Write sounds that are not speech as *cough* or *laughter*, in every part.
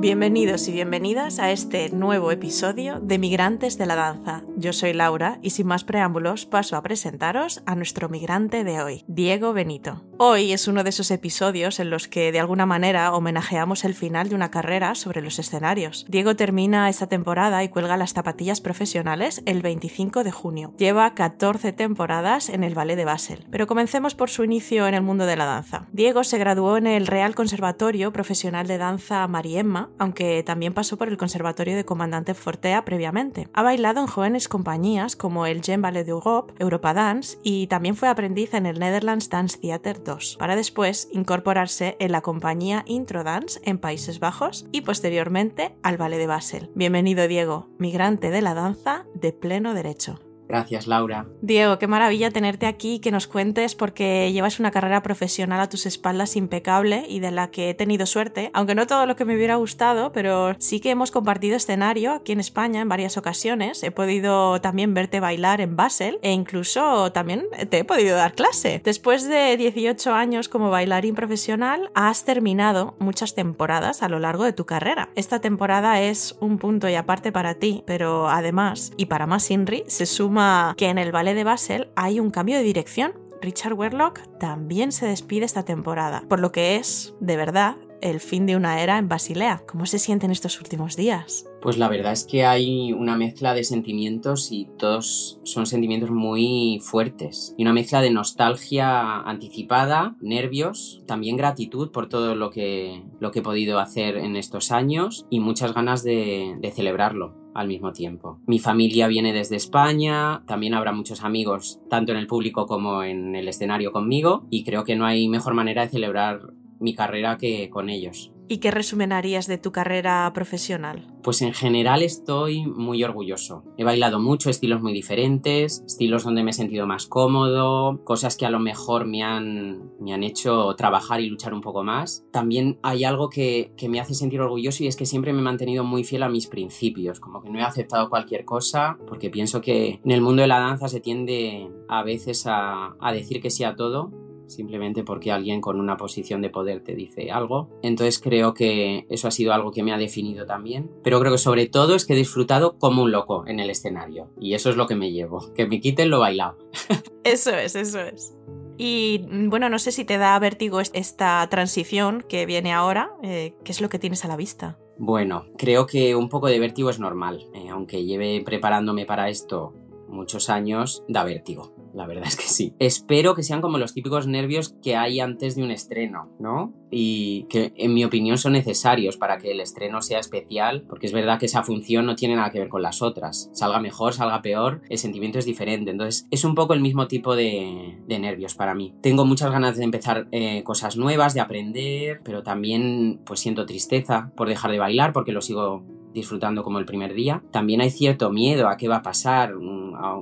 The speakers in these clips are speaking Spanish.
Bienvenidos y bienvenidas a este nuevo episodio de Migrantes de la Danza. Yo soy Laura y sin más preámbulos paso a presentaros a nuestro migrante de hoy, Diego Benito. Hoy es uno de esos episodios en los que de alguna manera homenajeamos el final de una carrera sobre los escenarios. Diego termina esta temporada y cuelga las zapatillas profesionales el 25 de junio. Lleva 14 temporadas en el Ballet de Basel. Pero comencemos por su inicio en el mundo de la danza. Diego se graduó en el Real Conservatorio Profesional de Danza Mariemma aunque también pasó por el Conservatorio de Comandante Fortea previamente. Ha bailado en jóvenes compañías como el Jean Ballet d'Europe, Europa Dance y también fue aprendiz en el Netherlands Dance Theater 2, para después incorporarse en la compañía Intro Dance en Países Bajos y posteriormente al Ballet de Basel. Bienvenido Diego, migrante de la danza de pleno derecho. Gracias, Laura. Diego, qué maravilla tenerte aquí y que nos cuentes porque llevas una carrera profesional a tus espaldas impecable y de la que he tenido suerte, aunque no todo lo que me hubiera gustado, pero sí que hemos compartido escenario aquí en España en varias ocasiones. He podido también verte bailar en Basel e incluso también te he podido dar clase. Después de 18 años como bailarín profesional, has terminado muchas temporadas a lo largo de tu carrera. Esta temporada es un punto y aparte para ti, pero además, y para más Inri, se suma que en el ballet de Basel hay un cambio de dirección. Richard Werlock también se despide esta temporada, por lo que es, de verdad, el fin de una era en Basilea. ¿Cómo se sienten estos últimos días? Pues la verdad es que hay una mezcla de sentimientos y todos son sentimientos muy fuertes. Y una mezcla de nostalgia anticipada, nervios, también gratitud por todo lo que, lo que he podido hacer en estos años y muchas ganas de, de celebrarlo al mismo tiempo. Mi familia viene desde España, también habrá muchos amigos tanto en el público como en el escenario conmigo y creo que no hay mejor manera de celebrar mi carrera que con ellos. ¿Y qué resumen harías de tu carrera profesional? Pues en general estoy muy orgulloso. He bailado mucho, estilos muy diferentes, estilos donde me he sentido más cómodo, cosas que a lo mejor me han, me han hecho trabajar y luchar un poco más. También hay algo que, que, me hace sentir orgulloso y es que siempre me he mantenido muy fiel a mis principios, como que no he aceptado cualquier cosa porque pienso que en el mundo de la danza se tiende a veces a, a decir que sí a todo simplemente porque alguien con una posición de poder te dice algo. Entonces creo que eso ha sido algo que me ha definido también. Pero creo que sobre todo es que he disfrutado como un loco en el escenario. Y eso es lo que me llevo. *laughs* Que me quiten lo bailado. *laughs* Eso es, eso es. Y bueno, no sé si te da vértigo esta transición que viene ahora. Eh, ¿Qué es lo que tienes a la vista? Bueno, creo que un poco de vértigo es normal. Eh, aunque lleve preparándome para esto muchos años, da vértigo la verdad es que sí. Espero que sean como los típicos nervios que hay antes de un estreno, ¿no? Y que en mi opinión son necesarios para que el estreno sea especial, porque es verdad que esa función no tiene nada que ver con las otras. Salga mejor, salga peor, el sentimiento es diferente. Entonces es un poco el mismo tipo de, nervios para mí. Tengo muchas ganas de empezar eh, cosas nuevas, de aprender, pero también pues siento tristeza por dejar de bailar porque lo sigo disfrutando como el primer día. También hay cierto miedo a qué va a pasar, a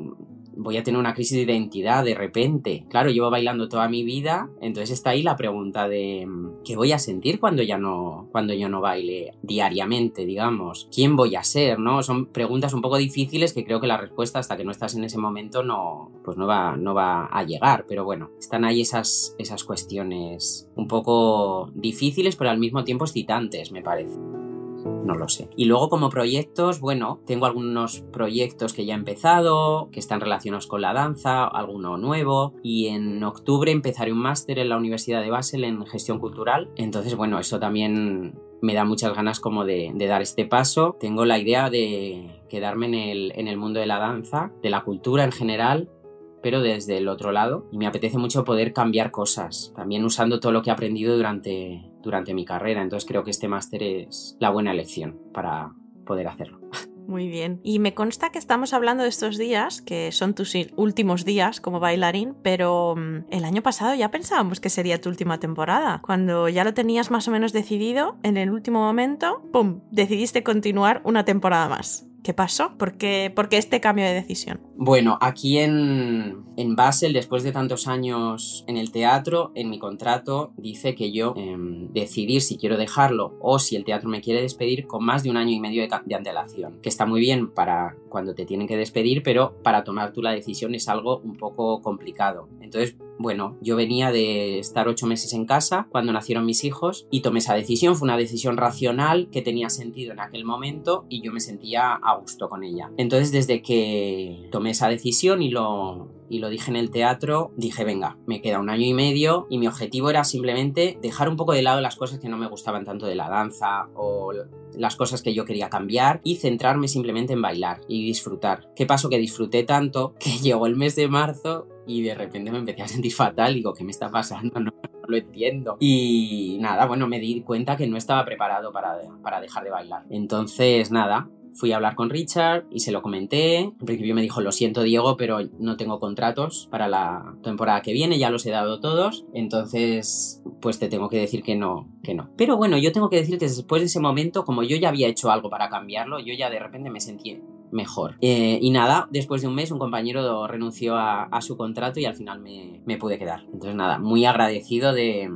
voy a tener una crisis de identidad de repente. Claro, llevo bailando toda mi vida, entonces está ahí la pregunta de mm, ¿qué voy a sentir cuando ya no cuando yo no baile diariamente, digamos? ¿Quién voy a ser, no? Son preguntas un poco difíciles que creo que la respuesta hasta que no estás en ese momento no pues no va no va a llegar, pero bueno, están ahí esas esas cuestiones un poco difíciles, pero al mismo tiempo excitantes, me parece no lo sé. Y luego como proyectos, bueno, tengo algunos proyectos que ya he empezado, que están relacionados con la danza, alguno nuevo, y en octubre empezaré un máster en la Universidad de Basel en gestión cultural. Entonces, bueno, eso también me da muchas ganas como de, dar este paso. Tengo la idea de quedarme en el, en el mundo de la danza, de la cultura en general, pero desde el otro lado. Y me apetece mucho poder cambiar cosas, también usando todo lo que he aprendido durante, durante mi carrera. Entonces creo que este máster es la buena elección para poder hacerlo. Muy bien. Y me consta que estamos hablando de estos días, que son tus últimos días como bailarín, pero mm, el año pasado ya pensábamos que sería tu última temporada. Cuando ya lo tenías más o menos decidido, en el último momento, ¡pum!, decidiste continuar una temporada más. ¿Qué pasó? ¿Por qué, este cambio de decisión? Bueno, aquí en, en, Basel, después de tantos años en el teatro, en mi contrato dice que yo em, decidir si quiero dejarlo o si el teatro me quiere despedir con más de un año y medio de, de, antelación, que está muy bien para cuando te tienen que despedir, pero para tomar tú la decisión es algo un poco complicado. Entonces, bueno, yo venía de estar ocho meses en casa cuando nacieron mis hijos y tomé esa decisión. Fue una decisión racional que tenía sentido en aquel momento y yo me sentía a gusto con ella. Entonces, desde que tomé esa decisión y lo, y lo dije en el teatro, dije, venga, me queda un año y medio y mi objetivo era simplemente dejar un poco de lado las cosas que no me gustaban tanto de la danza o las cosas que yo quería cambiar y centrarme simplemente en bailar y disfrutar. ¿Qué pasó? Que disfruté tanto *laughs* que llegó el mes de marzo y de repente me empecé a sentir fatal. Digo, ¿qué me está pasando? *laughs* No, lo entiendo. Y nada, bueno, me di cuenta que no estaba preparado para, para dejar de bailar. Entonces, nada, Fui a hablar con Richard y se lo comenté. En principio me dijo, lo siento Diego, pero no tengo contratos para la temporada que viene, ya los he dado todos. Entonces, pues te tengo que decir que no, que no. Pero bueno, yo tengo que decir que después de ese momento, como yo ya había hecho algo para cambiarlo, yo ya de repente me sentí mejor. Eh, y nada, después de un mes un compañero renunció a, su contrato y al final me, me pude quedar. Entonces nada, muy agradecido de,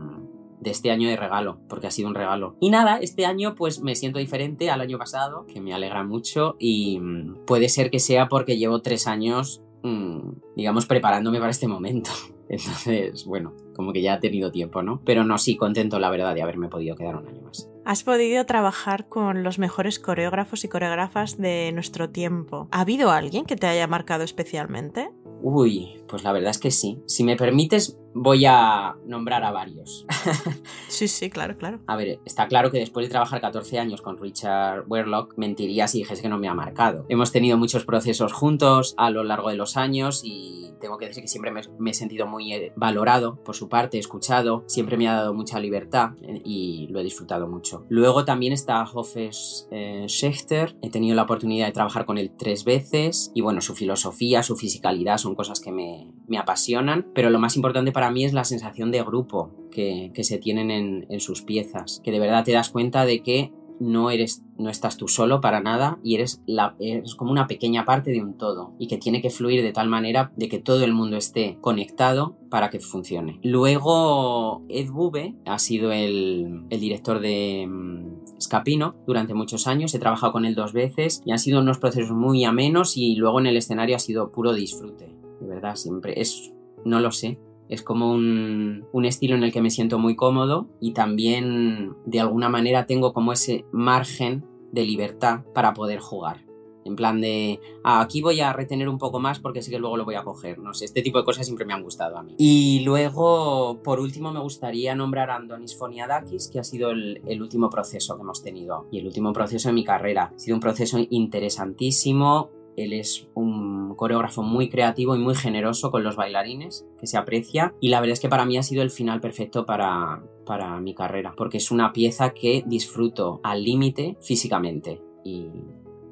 de este año de regalo, porque ha sido un regalo. Y nada, este año pues me siento diferente al año pasado, que me alegra mucho y mm, puede ser que sea porque llevo tres años, mm, digamos, preparándome para este momento. *laughs* Entonces, bueno, como que ya ha tenido tiempo, ¿no? Pero no, sí, contento la verdad de haberme podido quedar un año más. Has podido trabajar con los mejores coreógrafos y coreógrafas de nuestro tiempo. ¿Ha habido alguien que te haya marcado especialmente? Uy, pues la verdad es que sí. Si me permites, voy a nombrar a varios. *laughs* sí, sí, claro, claro. A ver, está claro que después de trabajar 14 años con Richard Werlock, mentiría si dijese que no me ha marcado. Hemos tenido muchos procesos juntos a lo largo de los años y tengo que decir que siempre me, he sentido muy eh, valorado por su parte, escuchado, siempre me ha dado mucha libertad eh, y lo he disfrutado mucho. Luego también está Hofes eh, Schechter, he tenido la oportunidad de trabajar con él tres veces y bueno, su filosofía, su fisicalidad son cosas que me, me apasionan, pero lo más importante para mí es la sensación de grupo que, se tienen en, en sus piezas, que de verdad te das cuenta de que no eres no estás tú solo para nada y eres, la, eres como una pequeña parte de un todo y que tiene que fluir de tal manera de que todo el mundo esté conectado para que funcione. Luego Ed Bube ha sido el, el director de mm, Scapino durante muchos años, he trabajado con él dos veces y han sido unos procesos muy amenos y luego en el escenario ha sido puro disfrute, de verdad, siempre es, no lo sé, es como un, estilo en el que me siento muy cómodo y también de alguna manera tengo como ese margen de libertad para poder jugar. En plan de, ah, aquí voy a retener un poco más porque sé que luego lo voy a coger. No sé, este tipo de cosas siempre me han gustado a mí. Y luego, por último, me gustaría nombrar a Andonis Foniadakis, que ha sido el, el, último proceso que hemos tenido y el último proceso de mi carrera. Ha sido un proceso interesantísimo, él es un coreógrafo muy creativo y muy generoso con los bailarines, que se aprecia. Y la verdad es que para mí ha sido el final perfecto para, para mi carrera, porque es una pieza que disfruto al límite físicamente. Y,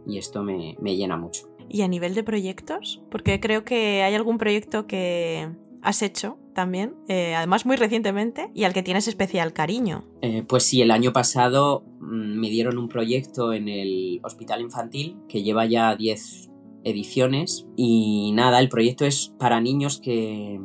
y esto me, me llena mucho. ¿Y a nivel de proyectos? Porque creo que hay algún proyecto que has hecho también, eh, además muy recientemente, y al que tienes especial cariño. Eh, pues sí, el año pasado mm, me dieron un proyecto en el Hospital Infantil que lleva ya 10 ediciones y nada, el proyecto es para niños que,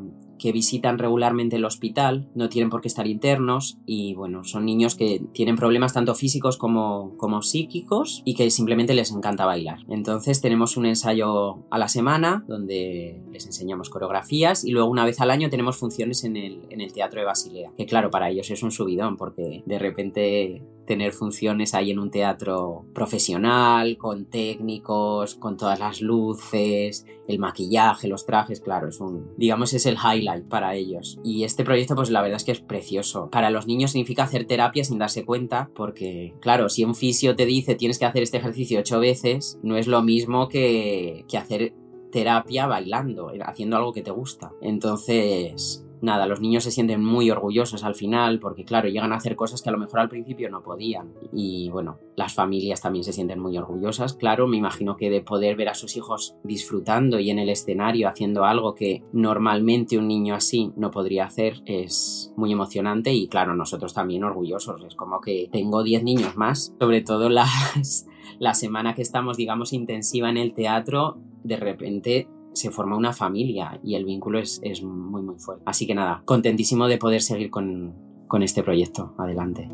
que visitan regularmente el hospital, no tienen por qué estar internos y bueno, son niños que tienen problemas tanto físicos como, como psíquicos y que simplemente les encanta bailar. Entonces tenemos un ensayo a la semana donde les enseñamos coreografías y luego una vez al año tenemos funciones en el, en el Teatro de Basilea, que claro, para ellos es un subidón porque de repente tener funciones ahí en un teatro profesional, con técnicos, con todas las luces, el maquillaje, los trajes, claro, es un, digamos, es el highlight para ellos. Y este proyecto, pues la verdad es que es precioso. Para los niños significa hacer terapia sin darse cuenta, porque, claro, si un fisio te dice tienes que hacer este ejercicio ocho veces, no es lo mismo que, que hacer terapia bailando, haciendo algo que te gusta. Entonces, nada, los niños se sienten muy orgullosos al final porque claro, llegan a hacer cosas que a lo mejor al principio no podían. Y bueno, las familias también se sienten muy orgullosas, claro, me imagino que de poder ver a sus hijos disfrutando y en el escenario haciendo algo que normalmente un niño así no podría hacer es muy emocionante y claro, nosotros también orgullosos, es como que tengo 10 niños más, sobre todo las... *laughs* La semana que estamos, digamos, intensiva en el teatro, de repente se forma una familia y el vínculo es, muy muy fuerte. Así que nada, contentísimo de poder seguir con, con este proyecto. Adelante.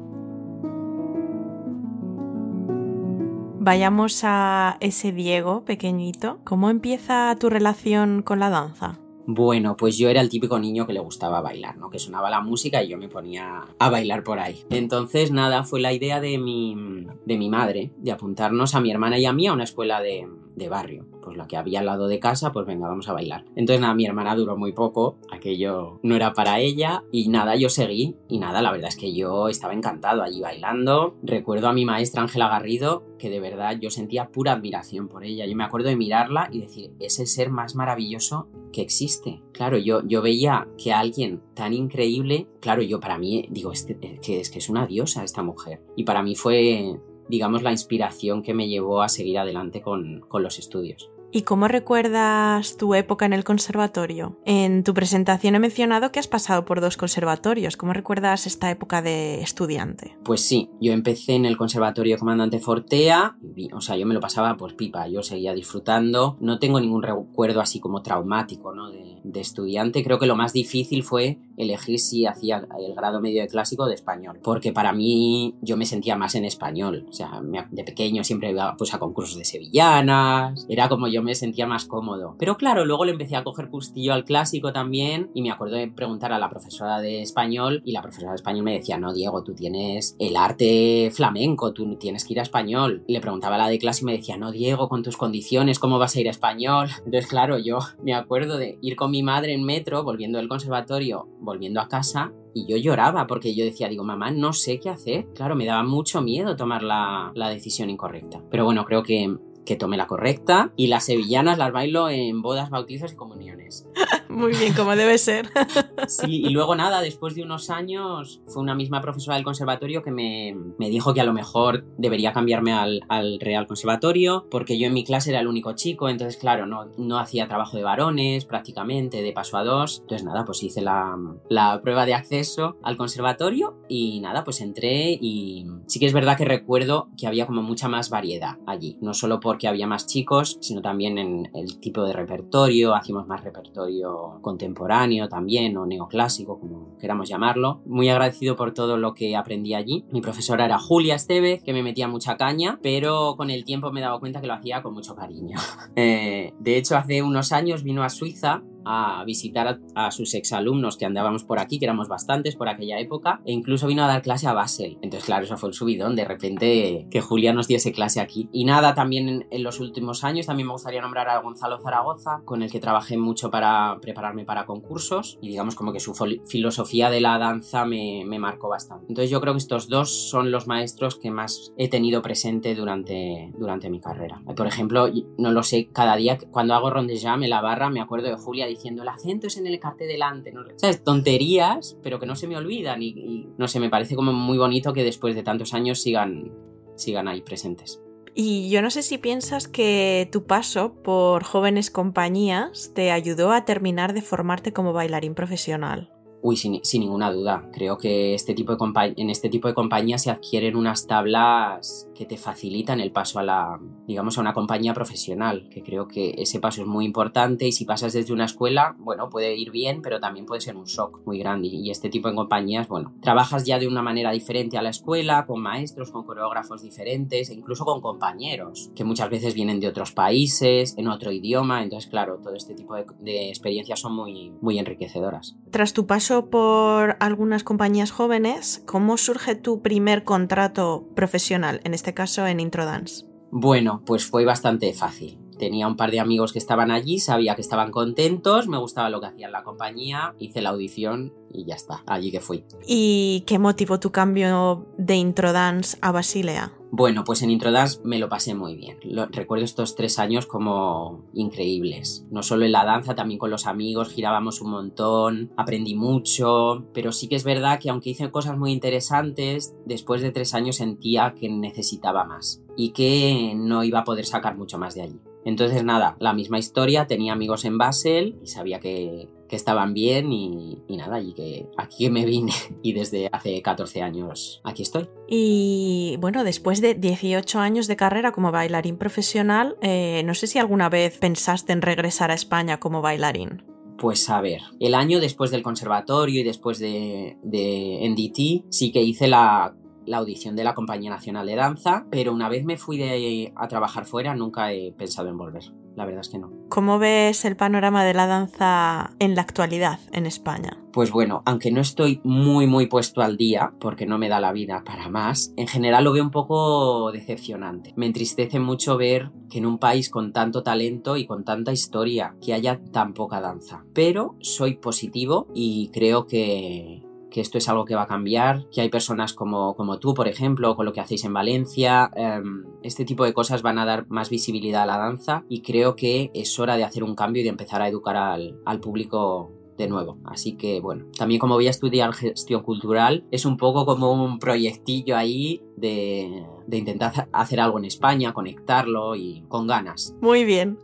Vayamos a ese Diego pequeñito. ¿Cómo empieza tu relación con la danza? Bueno, pues yo era el típico niño que le gustaba bailar, ¿no? Que sonaba la música y yo me ponía a bailar por ahí. Entonces, nada, fue la idea de mi, de mi madre de apuntarnos a mi hermana y a mí a una escuela de, de barrio. Pues la que había al lado de casa, pues venga, vamos a bailar. Entonces nada, mi hermana duró muy poco, aquello no era para ella y nada, yo seguí y nada, la verdad es que yo estaba encantado allí bailando. Recuerdo a mi maestra Ángela Garrido que de verdad yo sentía pura admiración por ella. Yo me acuerdo de mirarla y decir, es el ser más maravilloso que existe. Claro, yo, yo veía que alguien tan increíble, claro, yo para mí digo, este, que es que es una diosa esta mujer. Y para mí fue digamos, la inspiración que me llevó a seguir adelante con, con los estudios. ¿Y cómo recuerdas tu época en el conservatorio? En tu presentación he mencionado que has pasado por dos conservatorios. ¿Cómo recuerdas esta época de estudiante? Pues sí, yo empecé en el Conservatorio Comandante Fortea, o sea, yo me lo pasaba por pipa, yo seguía disfrutando. No tengo ningún recuerdo así como traumático ¿no? de, de estudiante. Creo que lo más difícil fue elegir si hacía el grado medio de clásico de español, porque para mí yo me sentía más en español. O sea, de pequeño siempre iba pues, a concursos de sevillanas, era como yo me sentía más cómodo. Pero claro, luego le empecé a coger pustillo al clásico también y me acuerdo de preguntar a la profesora de español y la profesora de español me decía, no, Diego, tú tienes el arte flamenco, tú tienes que ir a español. Y le preguntaba a la de clase y me decía, no, Diego, con tus condiciones, ¿cómo vas a ir a español? Entonces, claro, yo me acuerdo de ir con mi madre en metro, volviendo del conservatorio, volviendo a casa y yo lloraba porque yo decía, digo, mamá, no sé qué hacer. Claro, me daba mucho miedo tomar la, la decisión incorrecta. Pero bueno, creo que que tome la correcta y las sevillanas las bailo en bodas, bautizos y comuniones. *laughs* Muy bien, como debe ser. *laughs* Sí, y luego nada, después de unos años fue una misma profesora del conservatorio que me, me dijo que a lo mejor debería cambiarme al, al, Real Conservatorio porque yo en mi clase era el único chico, entonces claro, no, no hacía trabajo de varones prácticamente, de paso a dos. Entonces nada, pues hice la, la prueba de acceso al conservatorio y nada, pues entré y sí que es verdad que recuerdo que había como mucha más variedad allí, no solo porque había más chicos, sino también en el tipo de repertorio, hacíamos más repertorio contemporáneo también o neoclásico, como queramos llamarlo. Muy agradecido por todo lo que aprendí allí. Mi profesora era Julia Estevez, que me metía mucha caña, pero con el tiempo me he dado cuenta que lo hacía con mucho cariño. *laughs* eh, de hecho, hace unos años vino a Suiza a visitar a, sus exalumnos que andábamos por aquí, que éramos bastantes por aquella época, e incluso vino a dar clase a Basel. Entonces, claro, eso fue el subidón, de repente que Julia nos diese clase aquí. Y nada, también en, los últimos años también me gustaría nombrar a Gonzalo Zaragoza, con el que trabajé mucho para prepararme para concursos, y digamos como que su filosofía de la danza me, me marcó bastante. Entonces yo creo que estos dos son los maestros que más he tenido presente durante, durante mi carrera. Por ejemplo, no lo sé, cada día cuando hago rondejam en la barra me acuerdo de Julia diciendo el acento es en el cartel delante, ¿no? ¿Sabes? Tonterías, pero que no se me olvidan y, no sé, me parece como muy bonito que después de tantos años sigan, sigan ahí presentes. Y yo no sé si piensas que tu paso por jóvenes compañías te ayudó a terminar de formarte como bailarín profesional. Uy, sin, ninguna duda. Creo que este tipo de en este tipo de compañías se adquieren unas tablas que te facilitan el paso a la, digamos, a una compañía profesional, que creo que ese paso es muy importante y si pasas desde una escuela, bueno, puede ir bien, pero también puede ser un shock muy grande. Y este tipo de compañías, bueno, trabajas ya de una manera diferente a la escuela, con maestros, con coreógrafos diferentes e incluso con compañeros, que muchas veces vienen de otros países, en otro idioma, entonces, claro, todo este tipo de, de experiencias son muy, muy enriquecedoras. Tras tu paso por algunas compañías jóvenes, ¿cómo surge tu primer contrato profesional, en este caso en Introdance? Bueno, pues fue bastante fácil. Tenía un par de amigos que estaban allí, sabía que estaban contentos, me gustaba lo que hacían la compañía, hice la audición y ya está, allí que fui. ¿Y qué motivó tu cambio de Introdance a Basilea? Bueno, pues en Introdance me lo pasé muy bien. Lo, recuerdo estos tres años como increíbles. No solo en la danza, también con los amigos, girábamos un montón, aprendí mucho, pero sí que es verdad que aunque hice cosas muy interesantes, después de tres años sentía que necesitaba más y que no iba a poder sacar mucho más de allí. Entonces nada, la misma historia, tenía amigos en Basel y sabía que, que estaban bien y, nada, y que aquí me vine *laughs* y desde hace 14 años aquí estoy. Y bueno, después de 18 años de carrera como bailarín profesional, eh, no sé si alguna vez pensaste en regresar a España como bailarín. Pues a ver, el año después del conservatorio y después de, de NDT sí que hice la la audición de la Compañía Nacional de Danza, pero una vez me fui de, a trabajar fuera nunca he pensado en volver. La verdad es que no. ¿Cómo ves el panorama de la danza en la actualidad en España? Pues bueno, aunque no estoy muy muy puesto al día, porque no me da la vida para más, en general lo veo un poco decepcionante. Me entristece mucho ver que en un país con tanto talento y con tanta historia, que haya tan poca danza. Pero soy positivo y creo que que esto es algo que va a cambiar, que hay personas como, como tú, por ejemplo, con lo que hacéis en Valencia. Em, este tipo de cosas van a dar más visibilidad a la danza y creo que es hora de hacer un cambio y de empezar a educar al, al público de nuevo. Así que bueno, también como voy a estudiar gestión cultural, es un poco como un proyectillo ahí de, de intentar hacer algo en España, conectarlo y con ganas. Muy bien.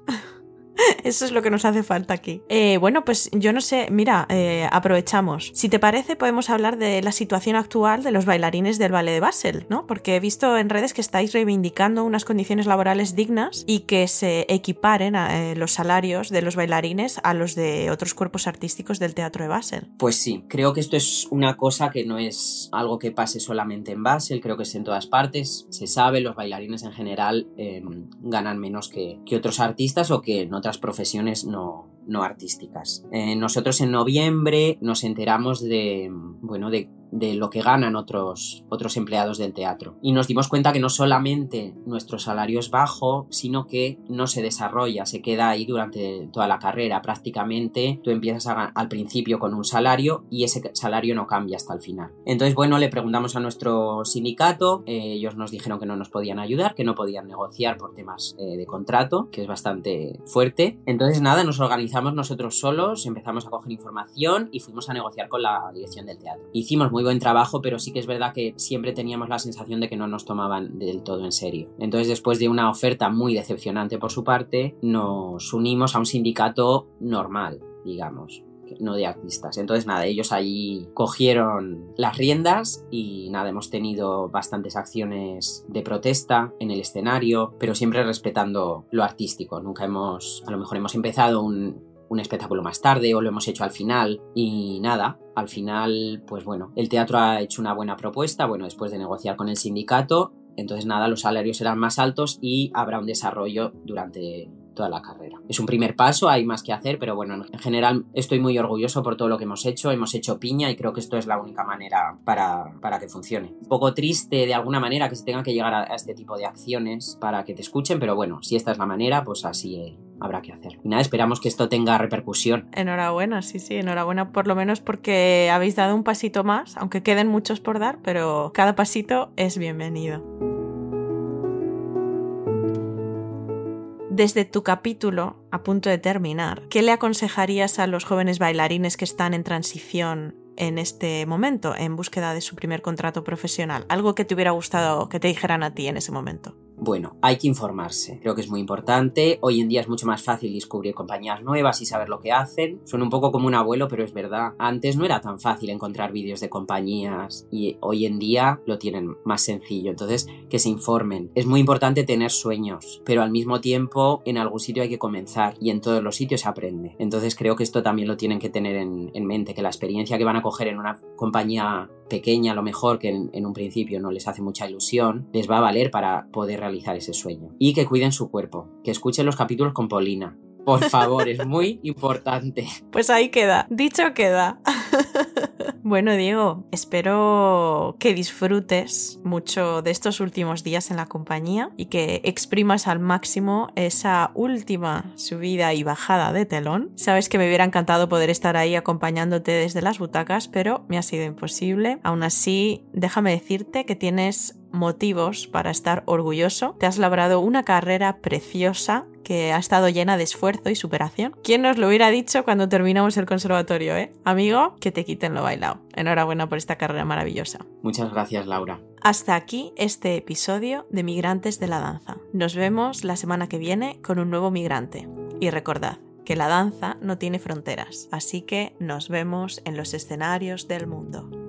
*laughs* Eso es lo que nos hace falta aquí. Eh, bueno, pues yo no sé, mira, eh, aprovechamos. Si te parece, podemos hablar de la situación actual de los bailarines del ballet de Basel, ¿no? Porque he visto en redes que estáis reivindicando unas condiciones laborales dignas y que se equiparen eh, los salarios de los bailarines a los de otros cuerpos artísticos del teatro de Basel. Pues sí, creo que esto es una cosa que no es algo que pase solamente en Basel, creo que es en todas partes. Se sabe, los bailarines en general ganan menos que, que otros artistas o que no otras profesiones no, no artísticas. Eh, nosotros en noviembre nos enteramos de, bueno, de de lo que ganan otros, otros empleados del teatro. Y nos dimos cuenta que no solamente nuestro salario es bajo, sino que no se desarrolla, se queda ahí durante toda la carrera. Prácticamente tú empiezas al principio con un salario y ese salario no cambia hasta el final. Entonces, bueno, le preguntamos a nuestro sindicato, eh, ellos nos dijeron que no nos podían ayudar, que no podían negociar por temas eh, de contrato, que es bastante fuerte. Entonces, nada, nos organizamos nosotros solos, empezamos a coger información y fuimos a negociar con la dirección del teatro. Hicimos muy buen trabajo, pero sí que es verdad que siempre teníamos la sensación de que no nos tomaban del todo en serio. Entonces, después de una oferta muy decepcionante por su parte, nos unimos a un sindicato normal, digamos no de artistas. Entonces, nada, ellos allí cogieron las riendas y nada, hemos tenido bastantes acciones de protesta en el escenario, pero siempre respetando lo artístico. Nunca hemos, a lo mejor hemos empezado un, un espectáculo más tarde o lo hemos hecho al final y nada, al final pues bueno, el teatro ha hecho una buena propuesta, bueno, después de negociar con el sindicato, entonces nada, los salarios serán más altos y habrá un desarrollo durante toda la carrera. Es un primer paso, hay más que hacer, pero bueno, en general estoy muy orgulloso por todo lo que hemos hecho, hemos hecho piña y creo que esto es la única manera para, para que funcione. Un poco triste de alguna manera que se tenga que llegar a, este tipo de acciones para que te escuchen, pero bueno, si esta es la manera, pues así habrá que hacer. Y nada, esperamos que esto tenga repercusión. Enhorabuena, sí, sí, enhorabuena por lo menos porque habéis dado un pasito más, aunque queden muchos por dar, pero cada pasito es bienvenido. Desde tu capítulo, a punto de terminar, ¿qué le aconsejarías a los jóvenes bailarines que están en transición en este momento, en búsqueda de su primer contrato profesional? Algo que te hubiera gustado que te dijeran a ti en ese momento. Bueno, hay que informarse, creo que es muy importante. Hoy en día es mucho más fácil descubrir compañías nuevas y saber lo que hacen. Son un poco como un abuelo, pero es verdad. Antes no era tan fácil encontrar vídeos de compañías y hoy en día lo tienen más sencillo. Entonces, que se informen. Es muy importante tener sueños, pero al mismo tiempo en algún sitio hay que comenzar y en todos los sitios se aprende. Entonces creo que esto también lo tienen que tener en, mente, que la experiencia que van a coger en una compañía pequeña a lo mejor que en, en un principio no les hace mucha ilusión, les va a valer para poder realizar ese sueño. Y que cuiden su cuerpo, que escuchen los capítulos con Paulina. Por favor, es muy *laughs* importante. Pues ahí queda, dicho queda. *laughs* Bueno, Diego, espero que disfrutes mucho de estos últimos días en la compañía y que exprimas al máximo esa última subida y bajada de telón. Sabes que me hubiera encantado poder estar ahí acompañándote desde las butacas, pero me ha sido imposible. Aún así, déjame decirte que tienes motivos para estar orgulloso. Te has labrado una carrera preciosa que ha estado llena de esfuerzo y superación. ¿Quién nos lo hubiera dicho cuando terminamos el conservatorio, eh? Amigo, que te quiten lo bailado. Enhorabuena por esta carrera maravillosa. Muchas gracias, Laura. Hasta aquí este episodio de Migrantes de la Danza. Nos vemos la semana que viene con un nuevo migrante. Y recordad que la danza no tiene fronteras, así que nos vemos en los escenarios del mundo.